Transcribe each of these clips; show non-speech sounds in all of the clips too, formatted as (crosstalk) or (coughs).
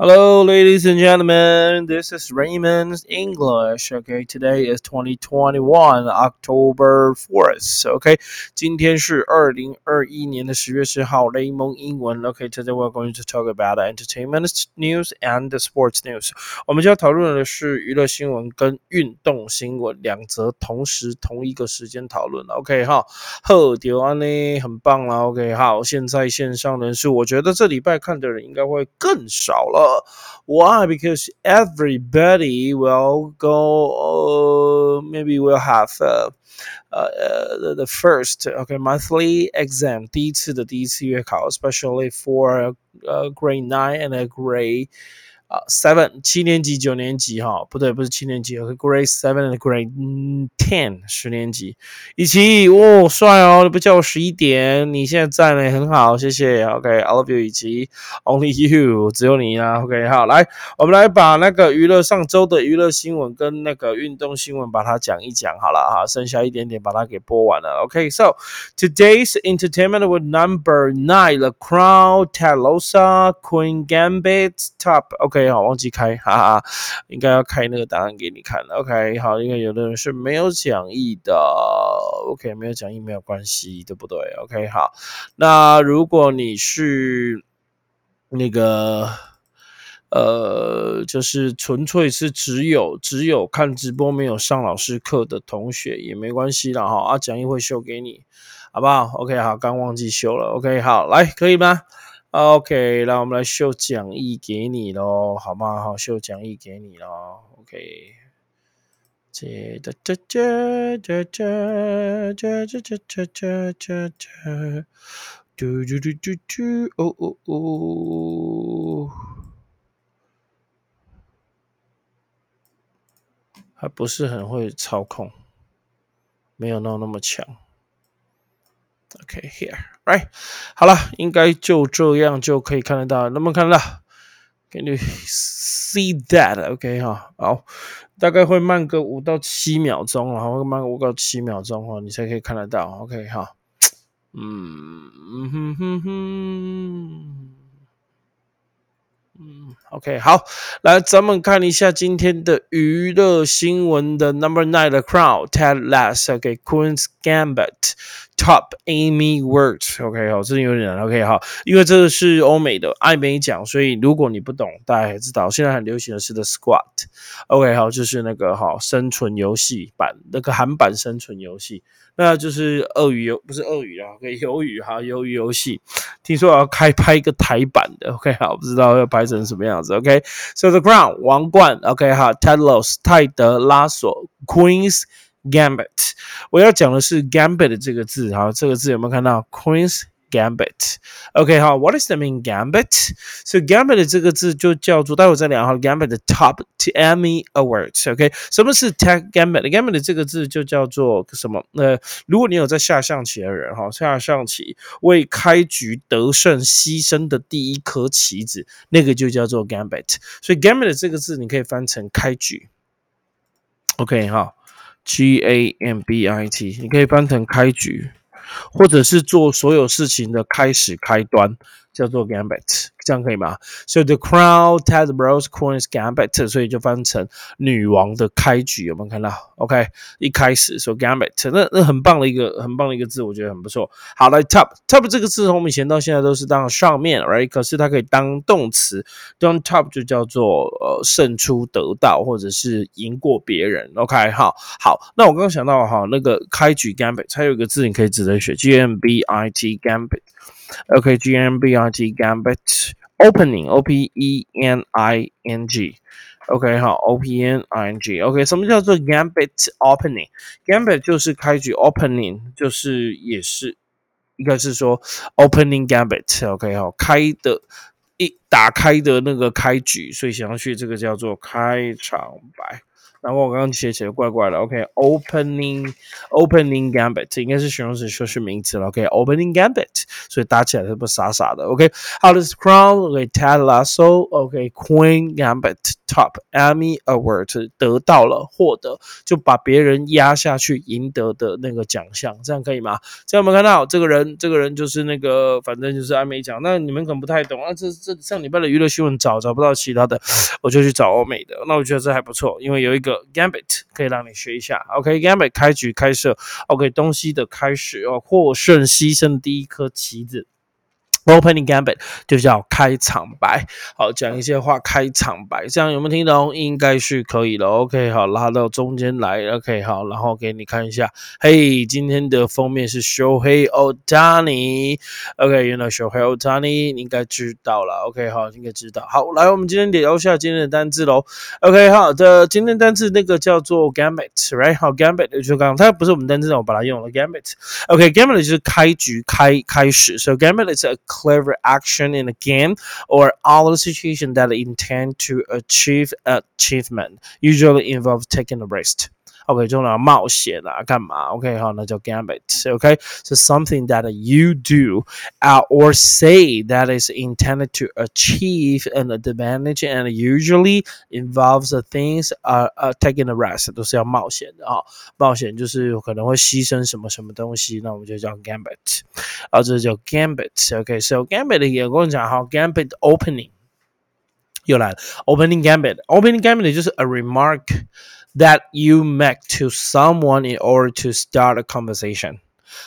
Hello, ladies and gentlemen. This is Raymond's English. Okay, today is 2021 October 4th. Okay, 今天是二零二一年的十月十号，雷蒙英文。Okay, today we're going to talk about entertainment news and sports news. 我们就要讨论的是娱乐新闻跟运动新闻两则同时同一个时间讨论 OK 哈，好，丢安呢，很棒啦。OK，好，现在线上人数，我觉得这礼拜看的人应该会更少了。 why? Because everybody will go. Uh, maybe we'll have uh, uh, the, the first okay monthly exam 第一次的第一次月考，especially for uh, grade nine and a grade 啊，seven 七年级、九年级哈，不对，不是七年级，grade seven and grade ten 十年级。一起，哦，帅哦，你不叫我十一点，你现在在呢，很好，谢谢。OK，I love you，以及 only you，只有你啦。OK，好，来，我们来把那个娱乐上周的娱乐新闻跟那个运动新闻把它讲一讲好了哈，剩下一点点把它给播完了。OK，so today's entertainment with number nine，The Crown，Talos，Queen Gambit，Top，OK 好，忘记开，哈哈，应该要开那个答案给你看。OK，好，因为有的人是没有讲义的。OK，没有讲义没有关系，对不对？OK，好，那如果你是那个呃，就是纯粹是只有只有看直播没有上老师课的同学也没关系了哈，啊，讲义会修给你，好不好？OK，好，刚忘记修了。OK，好，来，可以吗？OK，那我们来秀讲义给你喽，好吗？好，秀讲义给你喽。OK，这这这这这这这这这这这这，嘟嘟嘟嘟嘟，哦哦哦，还不是很会操控，没有那那么强。OK here right，好了，应该就这样就可以看得到，能不能看得到？Can you see that? Okay, 哈，好，大概会慢个五到七秒钟，然后会慢五到七秒钟哈，你才可以看得到。OK 哈，嗯嗯哼哼哼。嗯，OK，好，来，咱们看一下今天的娱乐新闻的 Number Nine 的 Crown Ted Lasso，OK，Queen's Gambit Top Amy Works，OK，好，这有点 OK，好，因为这个是欧美的艾美奖，所以如果你不懂，大家也知道，现在很流行的是 The Squad，OK，好，就是那个好生存游戏版，那个韩版生存游戏。那就是鳄鱼游，不是鳄鱼啊，OK，鱿鱼哈，鱿鱼游戏，听说要开拍一个台版的，OK，好，不知道要拍成什么样子，OK，So the Crown 王冠，OK 哈，Ted Lasso 泰德拉索，Queen's Gambit，我要讲的是 Gambit 这个字，哈，这个字有没有看到？Queen's Gambit. OK，好，What is the mean gambit? So gambit 这个字就叫做，待会再聊哈。Gambit 的 Top Emmy Awards. OK，什么是 Tag Gambit？Gambit 这个字就叫做什么？呃，如果你有在下象棋的人哈，下象棋为开局得胜牺牲的第一颗棋子，那个就叫做 Gambit。所以 Gambit 这个字你可以翻成开局。OK，好，G A M B I T，你可以翻成开局。或者是做所有事情的开始开端。叫做 Gambit，这样可以吗？So the crown Ted Rose Queen's Gambit，所以就翻成女王的开局，有没有看到？OK，一开始说 Gambit，那那很棒的一个很棒的一个字，我觉得很不错。好来 Top Top 这个字从以前到现在都是当上面，Right？可是它可以当动词，当 Top 就叫做呃胜出得到，或者是赢过别人。OK，好，好，那我刚刚想到哈，那个开局 Gambit，它有一个字你可以直接学 G M B I T Gambit。OK, G M B R T Gambit opening O P E N I N G OK 好 O P N I N G OK 什么叫做 Gambit opening Gambit 就是开局 opening 就是也是应该是说 opening Gambit OK 好开的一打开的那个开局所以想要去这个叫做开场白然后我刚刚写起来怪怪的，OK，opening opening gambit 应该是形容词，修饰名词了，OK，opening gambit，所以打起来是不傻傻的，OK，好的，crown，OK，Ted Lasso，OK，Queen Gambit，Top Emmy Award 得到了获得，就把别人压下去赢得的那个奖项，这样可以吗？这样我们看到这个人，这个人就是那个，反正就是艾美奖。那你们可能不太懂啊，这这上礼拜的娱乐新闻找找不到其他的，我就去找欧美的。那我觉得这还不错，因为有一个。Gambit 可以让你学一下，OK？Gambit 开局开设，OK？东西的开始哦，获胜牺牲第一颗棋子。Opening Gambit 就叫开场白，好讲一些话，开场白，这样有没有听懂？应该是可以了。OK，好，拉到中间来。OK，好，然后给你看一下。嘿，今天的封面是 Shohei Otani。OK，原来 Shohei Otani 你应该知道了。OK，好，应该知道。好，来，我们今天聊一下今天的单字喽。OK，好的，今天单字那个叫做 Gambit，right？好，Gambit 就刚刚它不是我们单字，我把它用了 Gambit。OK，Gambit 就是开局，开开始。So Gambit is a clever action in a game or other situation that intend to achieve achievement, usually involve taking a risk. OK，中了冒险啊，干嘛？OK，好，那叫 gambit。OK，so something that you do uh, or say that is intended to achieve an advantage and usually involves the things uh, uh taking a risk，都是要冒险的啊。冒险就是可能会牺牲什么什么东西，那我们就叫 gambit。啊，这叫 gambit。OK，so gambit 也跟我讲好，gambit opening。又来了，opening gambit，opening gambit 就是 a remark that you make to someone in order to start a conversation，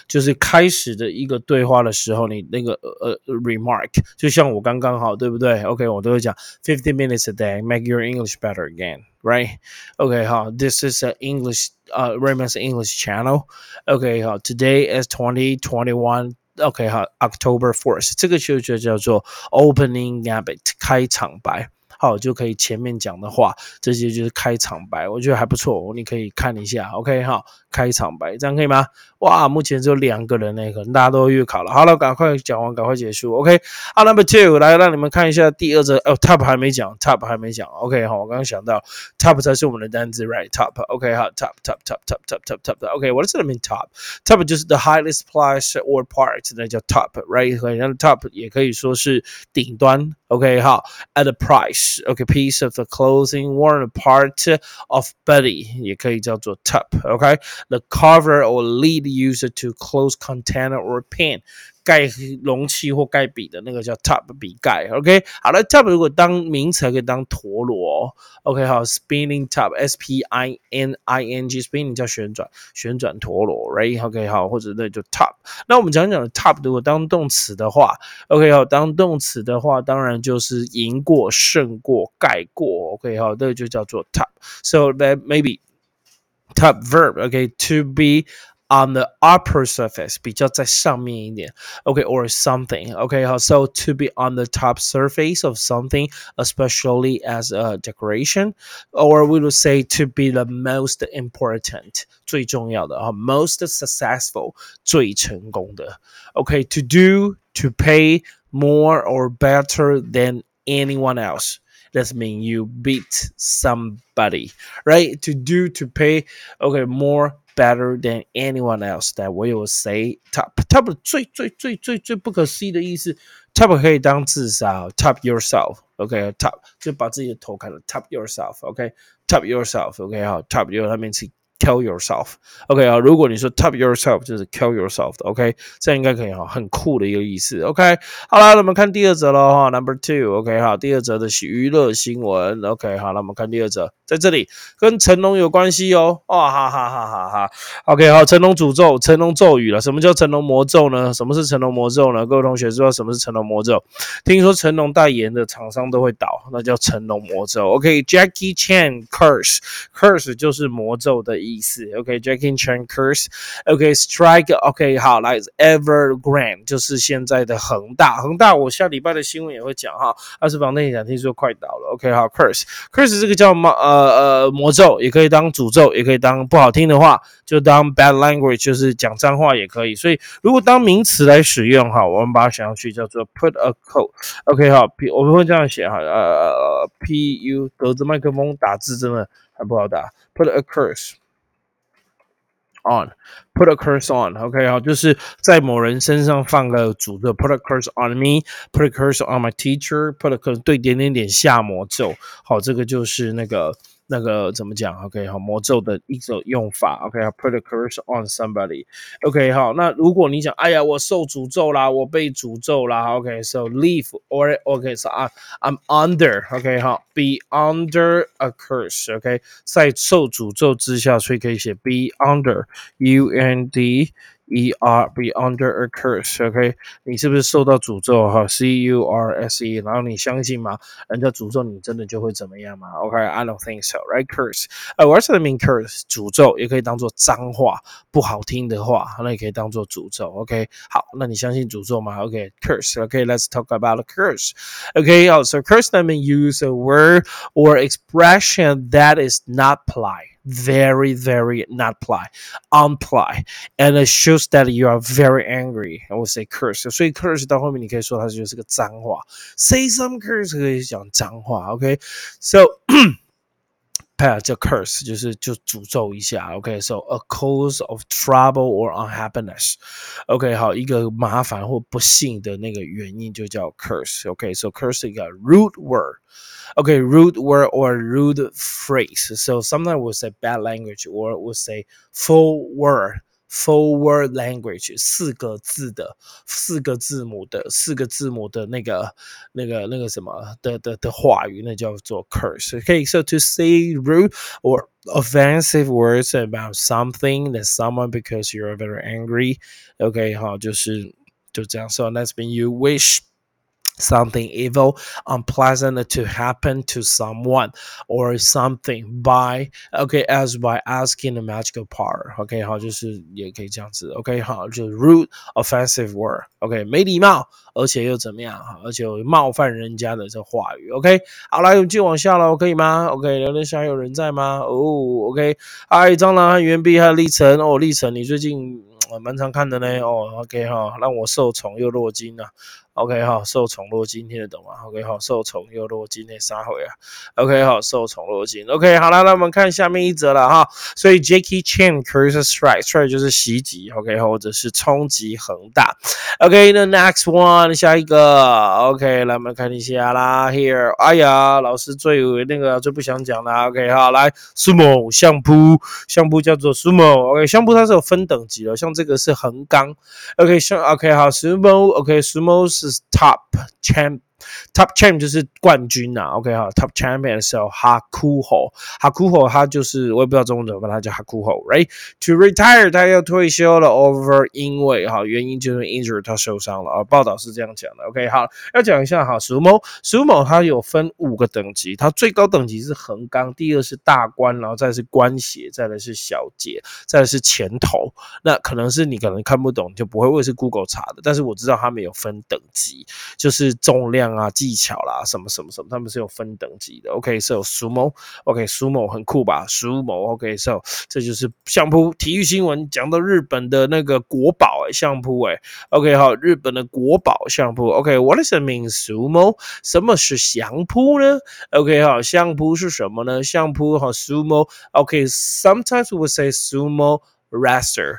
就是开始的一个对话的时候，你那个呃 remark，就像我刚刚好，对不对？OK，我都会讲 fifty minutes a day make your English better again。Right? Okay, 好，This is an English, uh, Raymond's English channel. Okay, 好，Today is twenty twenty one. OK 好，October Fourth，这个就就叫做 Opening Gambit 开场白。 好，就可以前面讲的话，这些就是开场白，我觉得还不错，你可以看一下。OK，好，开场白，这样可以吗？哇，目前只有两个人呢，可能大家都月考了。好了，赶快讲完，赶快结束。OK，好，Number Two，来让你们看一下第二则。哦，Top 还没讲，Top 还没讲。OK，好，我刚刚想到，Top 才是我们的单字，Right？Top。OK，好，Top，Top，Top，Top，Top，Top，Top。OK，What does it mean top？Top 就是 the highest place or part，那叫 Top，Right？然后 Top 也可以说是顶端。OK，好，at the price。OK，piece of the clothing worn part of body 也可以叫做 Top，OK top，OK，the cover or lid used to close container or pen 盖容器或盖笔的那个叫 top 笔盖，OK，好了，top 如果当名词可以当陀螺，OK，好，spinning top，S P I N I N G，spinning 叫旋转，旋转陀螺，right？OK，好，或者那就 top。那我们讲讲的 top 如果当动词的话，OK，好，当动词的话，当然就是赢过、胜过、盖过，OK，好，这个就叫做 top。So that maybe top verb，OK，to be on the upper surface 比较在上面一点，OK or something OK 好，so to be on the top surface of something especially as a decoration or we would say to be the most important 最重要的啊 most successful 最成功的 OK to do to pay more or better than anyone else that mean you beat somebody right to do to pay okay more better than anyone else that will say top top 最最最最最不可思议的意思，top 可以当自杀，top yourself，OK，top 就把自己的头砍了，top yourself，OK，top yourself，OK，好，top 有它名词 kill yourself，OK 啊，如果你说 top yourself 就是 kill yourself 的，OK，这样应该可以哈，很酷的一个意思，OK，好了，那我们看第二则了哈，Number two，OK 哈，第二则的是娱乐新闻，OK 好，那我们看第二则。在这里跟成龙有关系哦，哇哈哈哈哈哈！OK，好，成龙诅咒，成龙咒语了。什么叫成龙魔咒呢？什么是成龙魔咒呢？各位同学知道什么是成龙魔咒？听说成龙代言的厂商都会倒，那叫成龙魔咒。OK，Jackie Chan curse，curse 就是魔咒的意思。OK，Jackie Chan curse。OK，strike。OK，好，来 Evergrande 就是现在的恒大，恒大我下礼拜的新闻也会讲哈，二十房内产听说快倒了。OK，好，curse，curse 这个叫么？呃。呃呃，魔咒也可以当诅咒，也可以当不好听的话，就当 bad language，就是讲脏话也可以。所以如果当名词来使用哈，我们把它想要去叫做 put a code，OK 哈，P 我们会这样写哈，呃，P U 隔着麦克风打字真的很不好打，put a curse。On put a curse on OK 好，就是在某人身上放个诅咒，put a curse on me，put a curse on my teacher，put a curse 对点点点下魔咒。好，这个就是那个。那个怎么讲？OK，好，魔咒的一种用法。OK，put a curse on somebody。OK，好，那如果你讲，哎呀，我受诅咒啦，我被诅咒啦。OK，so leave or OK，so，I'm under。OK，好，be under a curse。OK，在受诅咒之下，所以可以写 be under。U N D。E R be under a curse，OK？你是不是受到诅咒？哈，C U R S E，然后你相信吗？人家诅咒你，真的就会怎么样吗？OK？I don't think so，right？Curse，呃，What's the mean curse？诅咒也可以当做脏话，不好听的话，那也可以当做诅咒。OK？好，那你相信诅咒吗？OK？Curse，OK？Let's talk about a curse。OK？Also curse that mean use a word or expression that is not polite。 very, very not ply, unply, and it shows that you are very angry. I would say curse. 所以 curse 到后面你可以说它就是个脏话。Say some curse 可以讲脏话。OK，so、okay? 它叫 curse 就是就诅咒一下，OK，so、okay? a cause of trouble or unhappiness，OK，、okay, 好，一个麻烦或不幸的那个原因就叫 curse，OK，so、okay? curse 是一个 root word。Okay, rude word or rude phrase. So sometimes we'll say bad language or we'll say full word. Full word language 四个字的四个字母的四个字母的那个那个那个什么的的的话语，那叫做 curse. Okay, so to say rude or offensive words about something that someone because you're very angry. Okay, 好，就是就这样。So that's when you wish something evil, unpleasant to happen to someone or something by okay as by asking a magical power. OK，好，就是也可以这样子。Okay, 好就是 rude, offensive word。Okay, 没礼貌，而且又怎么样？哈而且冒犯人家的这话语。OK，好，来，我们继续往下喽，可以吗？OK，聊天室有人在吗？哦，OK，嗨，蟑螂和袁碧还有历程哦，历程，你最近蛮常看的呢。哦，OK 哈，让我受宠又落金啊。OK 哈，受宠若惊，听得懂吗？OK 好，受宠又落惊那三回啊。OK 好，受宠若惊。OK 好了，那我们看下面一则了哈。所以 Jackie Chan curse strike，strike 就是袭击，OK 或者是冲击恒大。OK，the next one，下一个。OK，来我们看一下啦。Here，哎呀，老师最那个最不想讲的。OK 好，来 Sumo 相扑，相扑叫做 Sumo。OK，相扑它是有分等级的，像这个是横纲。OK，像 OK 好，Sumo，OK，Sumo 是。Top champ top champ 就是冠军呐，OK 哈，top champion 的时候，Hakuho，Hakuho 他就是我也不知道中文怎么，他叫 Hakuho，right？To retire 他要退休了，over 因为哈原因就是 injury 他受伤了。啊，报道是这样讲的，OK 好，要讲一下哈，Sumo，Sumo 它有分五个等级，它最高等级是横纲，第二是大关，然后再是关节，再来是小节，再来是前头，那可能是你可能看不懂，就不会，我是 Google 查的，但是我知道他们有分等级，就是重量。啊，技巧啦，什么什么什么，他们是有分等级的。OK，so sumo，OK，sumo 很酷吧？sumo，OK，so 这就是相扑体育新闻讲到日本的那个国宝哎，相扑哎。OK，好，日本的国宝相扑。OK，what does it mean sumo？什么是相扑呢？OK，好，相扑是什么呢？相扑好，sumo。OK，sometimes we say sumo wrestler。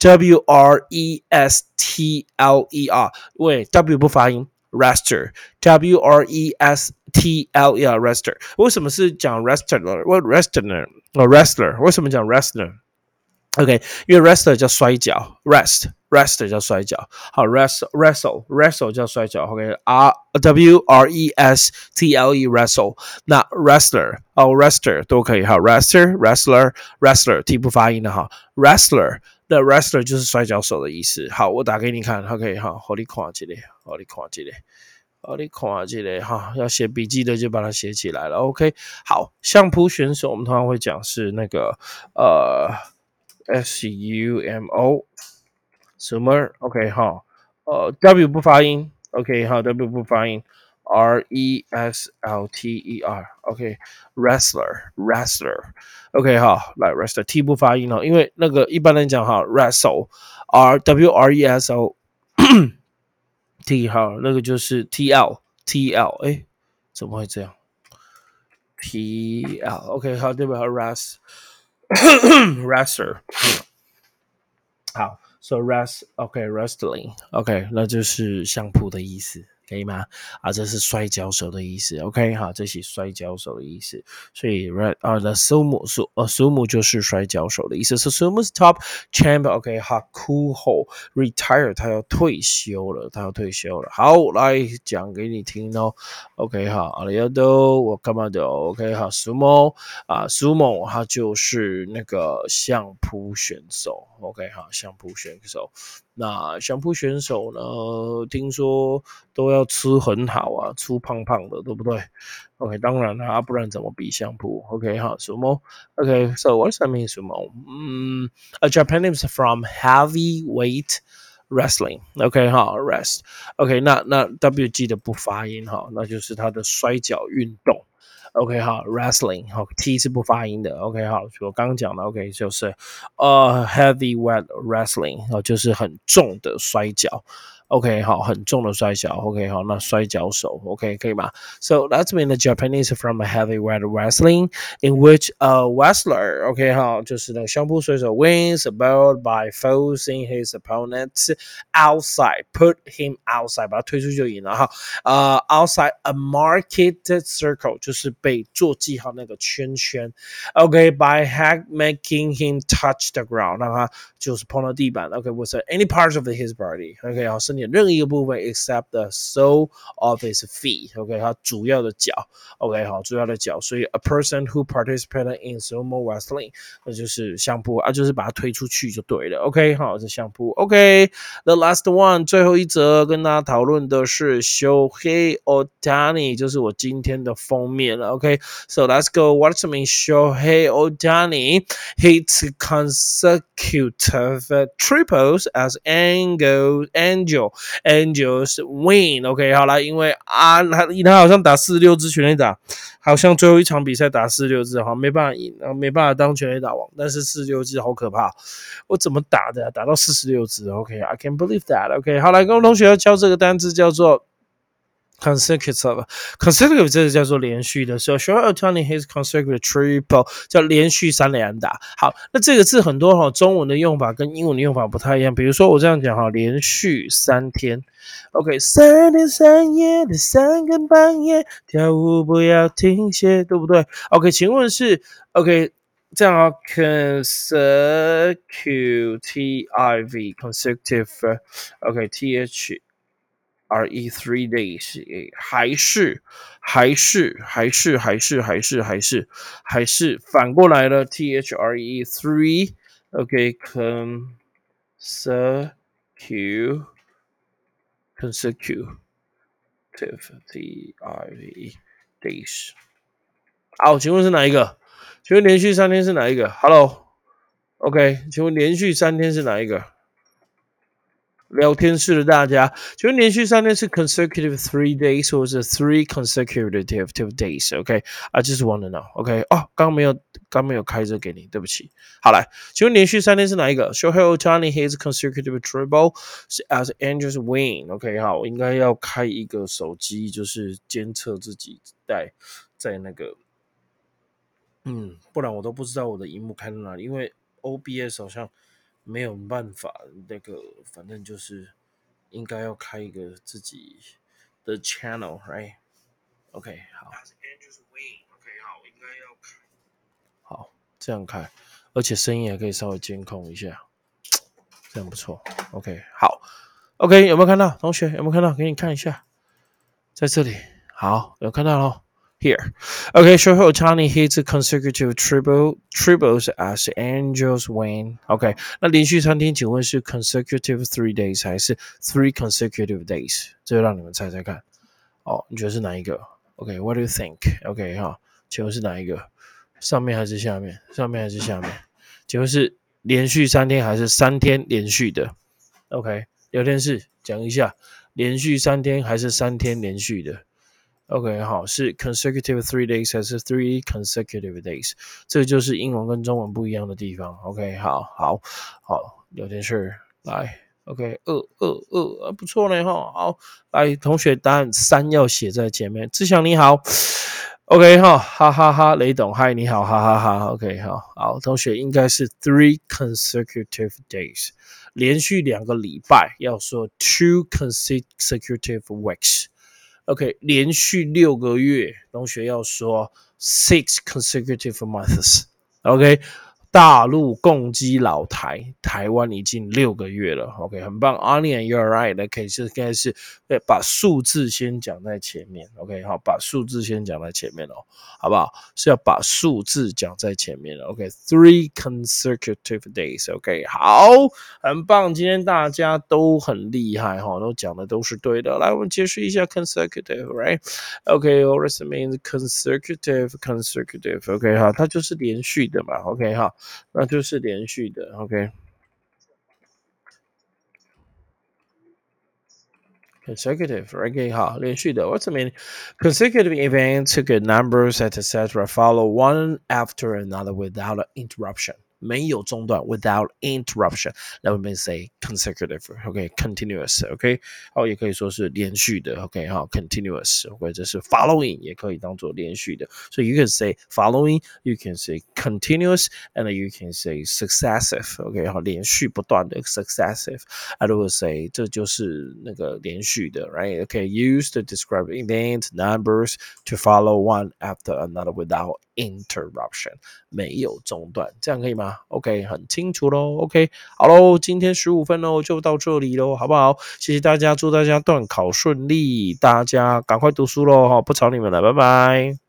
W R E S T L E R，喂，W 不发音。Wrestler, W R E S T L E R, wrestler。为什么是讲 wrestler？为 wrestler 哦，wrestler。为什么讲 wrestler？OK，因为 wrestler 叫摔跤，rest rest 叫摔跤。好，wrestle wrestle wrestle 叫摔跤。OK，R W R E S T L E wrestle。那 wrestler 哦，wrestler 都可以。好，wrestler wrestler wrestler T 不发音的哈，wrestler。 那 wrestler 就是摔跤手的意思。好，我打给你看，OK，好，好你看这里，好你看这里，好你看这里，哈，要写笔记的就把它写起来了。OK，好，相扑选手我们通常会讲是那个呃，sumo，sumer。OK，好，呃，W 不发音，OK，好，W 不发音。R E S L T E R，OK，wrestler，wrestler，OK 哈，来 wrestler T 不发音哦，因为那个一般人讲哈，wrestle，R W R E S O (coughs) T 哈，那个就是 T L T L，哎，怎么会这样？ T L，OK，好，对吧？Rest，wrestler，好，so rest，OK，wrestling，OK，(coughs) 那就是相扑的意思。 可以吗？啊，这是摔跤手的意思。OK，好，这是摔跤手的意思。所以，right 啊，the sumo su 呃 sumo 就是摔跤手的意思。So sumo's top champ。OK，好，cool，retire 他要退休了，他要退休了。好，来讲给你听哦。OK，好，阿里亚多，我干嘛的？OK，好，sumo 啊，sumo 他就是那个相扑选手。OK，好，相扑选手。那相扑选手呢？听说都要吃很好啊，吃胖胖的，对不对？OK，当然啦，不然怎么比相扑？OK，好，sumo。OK，so what's that mean sumo？嗯，a Japanese from heavyweight wrestling。OK，好，rest。OK，那那 WG 的不发音哈，那就是它的摔跤运动。OK 哈，wrestling 好，T 是不发音的。OK 好，我刚刚讲的 OK 就是呃 heavyweight wrestling 哦，就是很重的摔跤。OK，好，很重的摔跤。OK，好，那摔跤手，OK，可以吗？So that's been the Japanese from a heavyweight wrestling in which a wrestler，OK，好，就是那个相扑选手 wins a belt by forcing his opponent outside，put him outside，把他推出去就赢了哈。呃，outside a marked circle，就是被做记号那个圈圈。OK，by hack making him touch the ground，让他就是碰到地板。OK，was any part of his body？OK，好，身 体任何一个部分，except the sole of his feet，OK，它主要的脚，OK，好，主要的脚，所以 a person who participated in sumo wrestling，那就是相扑啊，就是把它推出去就对了，OK，好，是相扑，OK，the last one，最后一则跟大家讨论的是 Shohei Otani，就是我今天的封面了，OK，so let's go，what's mean Shohei Otani hits consecutive triples as Angel Angels win，OK，好了，因为啊，他他好像打四十六支全垒打，好像最后一场比赛打四十六支，好没办法赢，然后没办法当全垒打王，但是四十六支好可怕，我怎么打的？打到四十六支，OK，I can't believe that，OK，好来，各位同学要教这个单词叫做。Consecutive，consecutive 这个叫做连续的，所以 Shohei Ohtani his consecutive triple 叫连续三连打。好，那这个字很多哈，中文的用法跟英文的用法不太一样。比如说我这样讲哈，连续三天，OK，三天三夜的三更半夜，跳舞不要停歇，对不对？OK，请问是 OK 这样啊，consecutive，consecutive，OK，T H。R E three days，还是还是还是还是还是还是还是反过来了，T H R E three，OK，consecutive consecutive T I V days，好，请问是哪一个？请问连续三天是哪一个？Hello，OK，请问连续三天是哪一个？ 聊天室的大家，请问连续三天是 consecutive three days 或者是 three consecutive days？OK，I just want to know，OK，哦，刚没有，刚没有开着给你，对不起。好来，请问连续三天是哪一个 Shohei Otani his consecutive triple as Angels win，OK，好，我应该要开一个手机，就是监测自己在在那个，嗯，不然我都不知道我的荧幕开在哪里，因为 OBS 好像。没有办法，那个反正就是应该要开一个自己的 channel，right？OK，好。OK，好，应该要开。好，这样开，而且声音也可以稍微监控一下，这样不错。OK，好。OK，有没有看到？同学有没有看到？给你看一下，在这里。好，有看到喽。Here. Okay, Shohei Ohtani hits consecutive triple triples as Angels win. OK，那连续三天，请问是 consecutive three days 还是 three consecutive days？这就让你们猜猜看。哦，你觉得是哪一个？OK，What、do you think? OK，哈，请问是哪一个？上面还是下面？上面还是下面？请问是连续三天还是三天连续的？OK，聊天室讲一下，连续三天还是三天连续的？OK，好，是 consecutive three days 还是 three consecutive days？这就是英文跟中文不一样的地方。OK，好，好，好，聊天室来。OK，二二二，不错呢哈。好，来，同学答案三要写在前面。志祥你好，OK 哈，哈哈哈，雷董，嗨，你好，哈哈哈。OK 好，好，同学应该是 three consecutive days，连续两个礼拜，要说 two consecutive weeks。OK，连续六个月，同学要说 six consecutive months。OK。大陆攻击老台，台湾已经六个月了。OK，很棒。Onion，you're right。那可以是应该是把数字先讲在前面。OK，好，把数字先讲在前面哦，好不好？是要把数字讲在前面的。OK，three consecutive days。OK，好，很棒。今天大家都很厉害哈，都讲的都是对的。来，我们解释一下 consecutive，right？OK，what does it mean consecutive？consecutive？OK，哈，它就是连续的嘛。OK，哈。那就是连续的，OK。consecutive, okay, 好，连续的。What's the meaning? Consecutive events, good numbers, etc. follow one after another without interruption. 没有中断，without interruption。那我们 say consecutive，OK，continuous，OK，好，也可以说是连续的，OK，好，continuous，OK，这是 following 也可以当做连续的。所以 you can say following，you can say continuous，and you can say successive，OK，好，连续不断的 successive。I will say 这就是那个连续的，right？OK，use to describe event numbers to follow one after another without interruption，没有中断，这样可以吗？OK，很清楚喽。OK，好喽，今天十五分喽，就到这里喽，好不好？谢谢大家，祝大家段考顺利，大家赶快读书喽，哈，不吵你们了，拜拜。